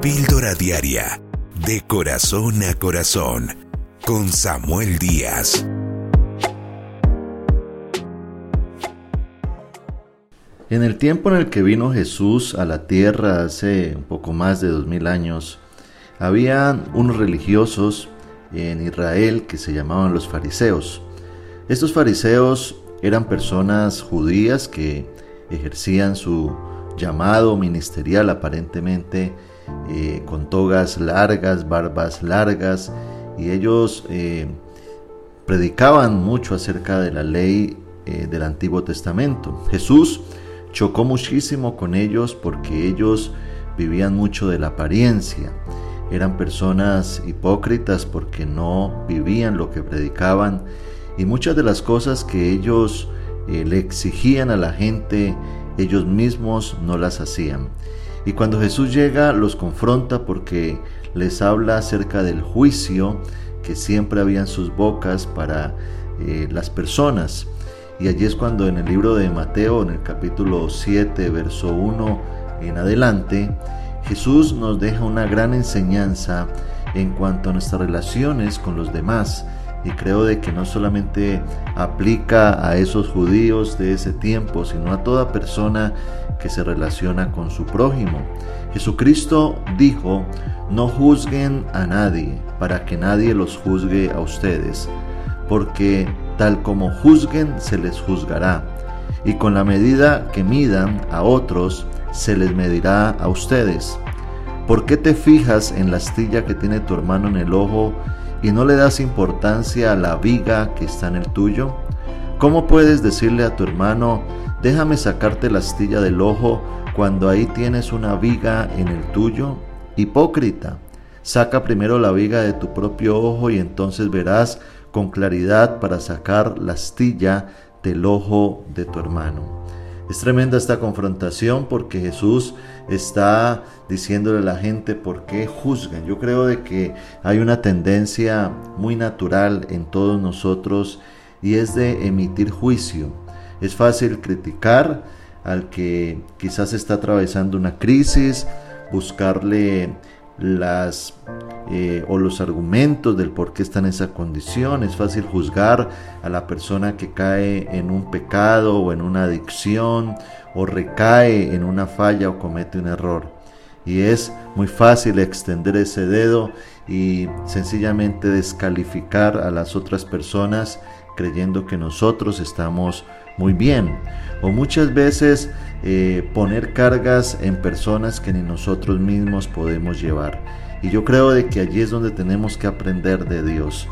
Píldora Diaria, de corazón a corazón, con Samuel Díaz. En el tiempo en el que vino Jesús a la tierra hace un poco más de dos mil años, había unos religiosos en Israel que se llamaban los fariseos. Estos fariseos eran personas judías que ejercían su llamado ministerial aparentemente eh, con togas largas, barbas largas, y ellos eh, predicaban mucho acerca de la ley eh, del Antiguo Testamento. Jesús chocó muchísimo con ellos porque ellos vivían mucho de la apariencia. Eran personas hipócritas porque no vivían lo que predicaban y muchas de las cosas que ellos le exigían a la gente, ellos mismos no las hacían. Y cuando Jesús llega los confronta porque les habla acerca del juicio que siempre había en sus bocas para eh, las personas. Y allí es cuando en el libro de Mateo, en el capítulo 7, verso 1 en adelante, Jesús nos deja una gran enseñanza en cuanto a nuestras relaciones con los demás. Y creo de que no solamente aplica a esos judíos de ese tiempo, sino a toda persona que se relaciona con su prójimo. Jesucristo dijo, no juzguen a nadie para que nadie los juzgue a ustedes, porque tal como juzguen se les juzgará, y con la medida que midan a otros se les medirá a ustedes. ¿Por qué te fijas en la astilla que tiene tu hermano en el ojo y no le das importancia a la viga que está en el tuyo? ¿Cómo puedes decirle a tu hermano, déjame sacarte la astilla del ojo cuando ahí tienes una viga en el tuyo? Hipócrita, saca primero la viga de tu propio ojo y entonces verás con claridad para sacar la astilla del ojo de tu hermano. Es tremenda esta confrontación porque Jesús está diciéndole a la gente por qué juzgan. Yo creo de que hay una tendencia muy natural en todos nosotros y es de emitir juicio. Es fácil criticar al que quizás está atravesando una crisis, buscarle las eh, o los argumentos del por qué está en esa condición. Es fácil juzgar a la persona que cae en un pecado o en una adicción o recae en una falla o comete un error. Y es muy fácil extender ese dedo y sencillamente descalificar a las otras personas creyendo que nosotros estamos muy bien. O muchas veces eh, poner cargas en personas que ni nosotros mismos podemos llevar. Y yo creo de que allí es donde tenemos que aprender de Dios.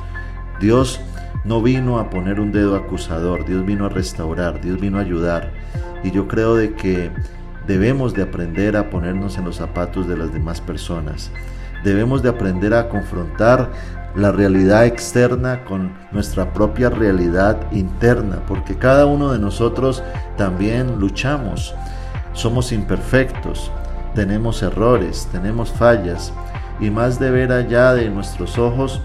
Dios no vino a poner un dedo acusador, Dios vino a restaurar, Dios vino a ayudar. Y yo creo de que debemos de aprender a ponernos en los zapatos de las demás personas. Debemos de aprender a confrontar la realidad externa con nuestra propia realidad interna, porque cada uno de nosotros también luchamos. Somos imperfectos, tenemos errores, tenemos fallas, y más de ver allá de nuestros ojos,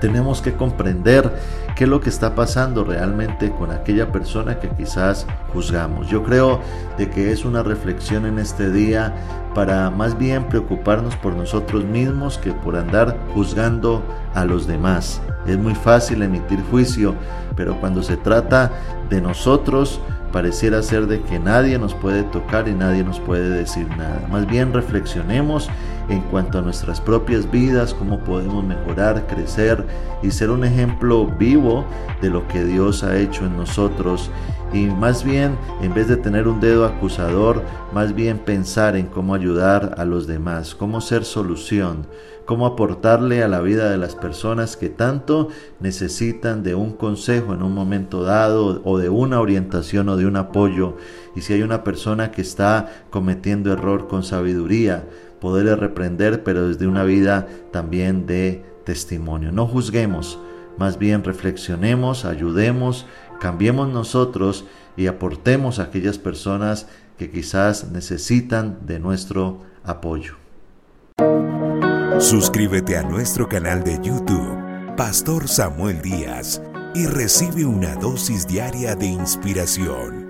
tenemos que comprender qué es lo que está pasando realmente con aquella persona que quizás juzgamos. Yo creo de que es una reflexión en este día para más bien preocuparnos por nosotros mismos que por andar juzgando a los demás. Es muy fácil emitir juicio, pero cuando se trata de nosotros, pareciera ser de que nadie nos puede tocar y nadie nos puede decir nada. Más bien reflexionemos en cuanto a nuestras propias vidas, cómo podemos mejorar, crecer y ser un ejemplo vivo de lo que Dios ha hecho en nosotros. Y más bien, en vez de tener un dedo acusador, más bien pensar en cómo ayudar a los demás, cómo ser solución, cómo aportarle a la vida de las personas que tanto necesitan de un consejo en un momento dado o de una orientación o de un apoyo. Y si hay una persona que está cometiendo error con sabiduría, poderle reprender, pero desde una vida también de testimonio. No juzguemos, más bien reflexionemos, ayudemos, cambiemos nosotros y aportemos a aquellas personas que quizás necesitan de nuestro apoyo. Suscríbete a nuestro canal de YouTube, Pastor Samuel Díaz, y recibe una dosis diaria de inspiración.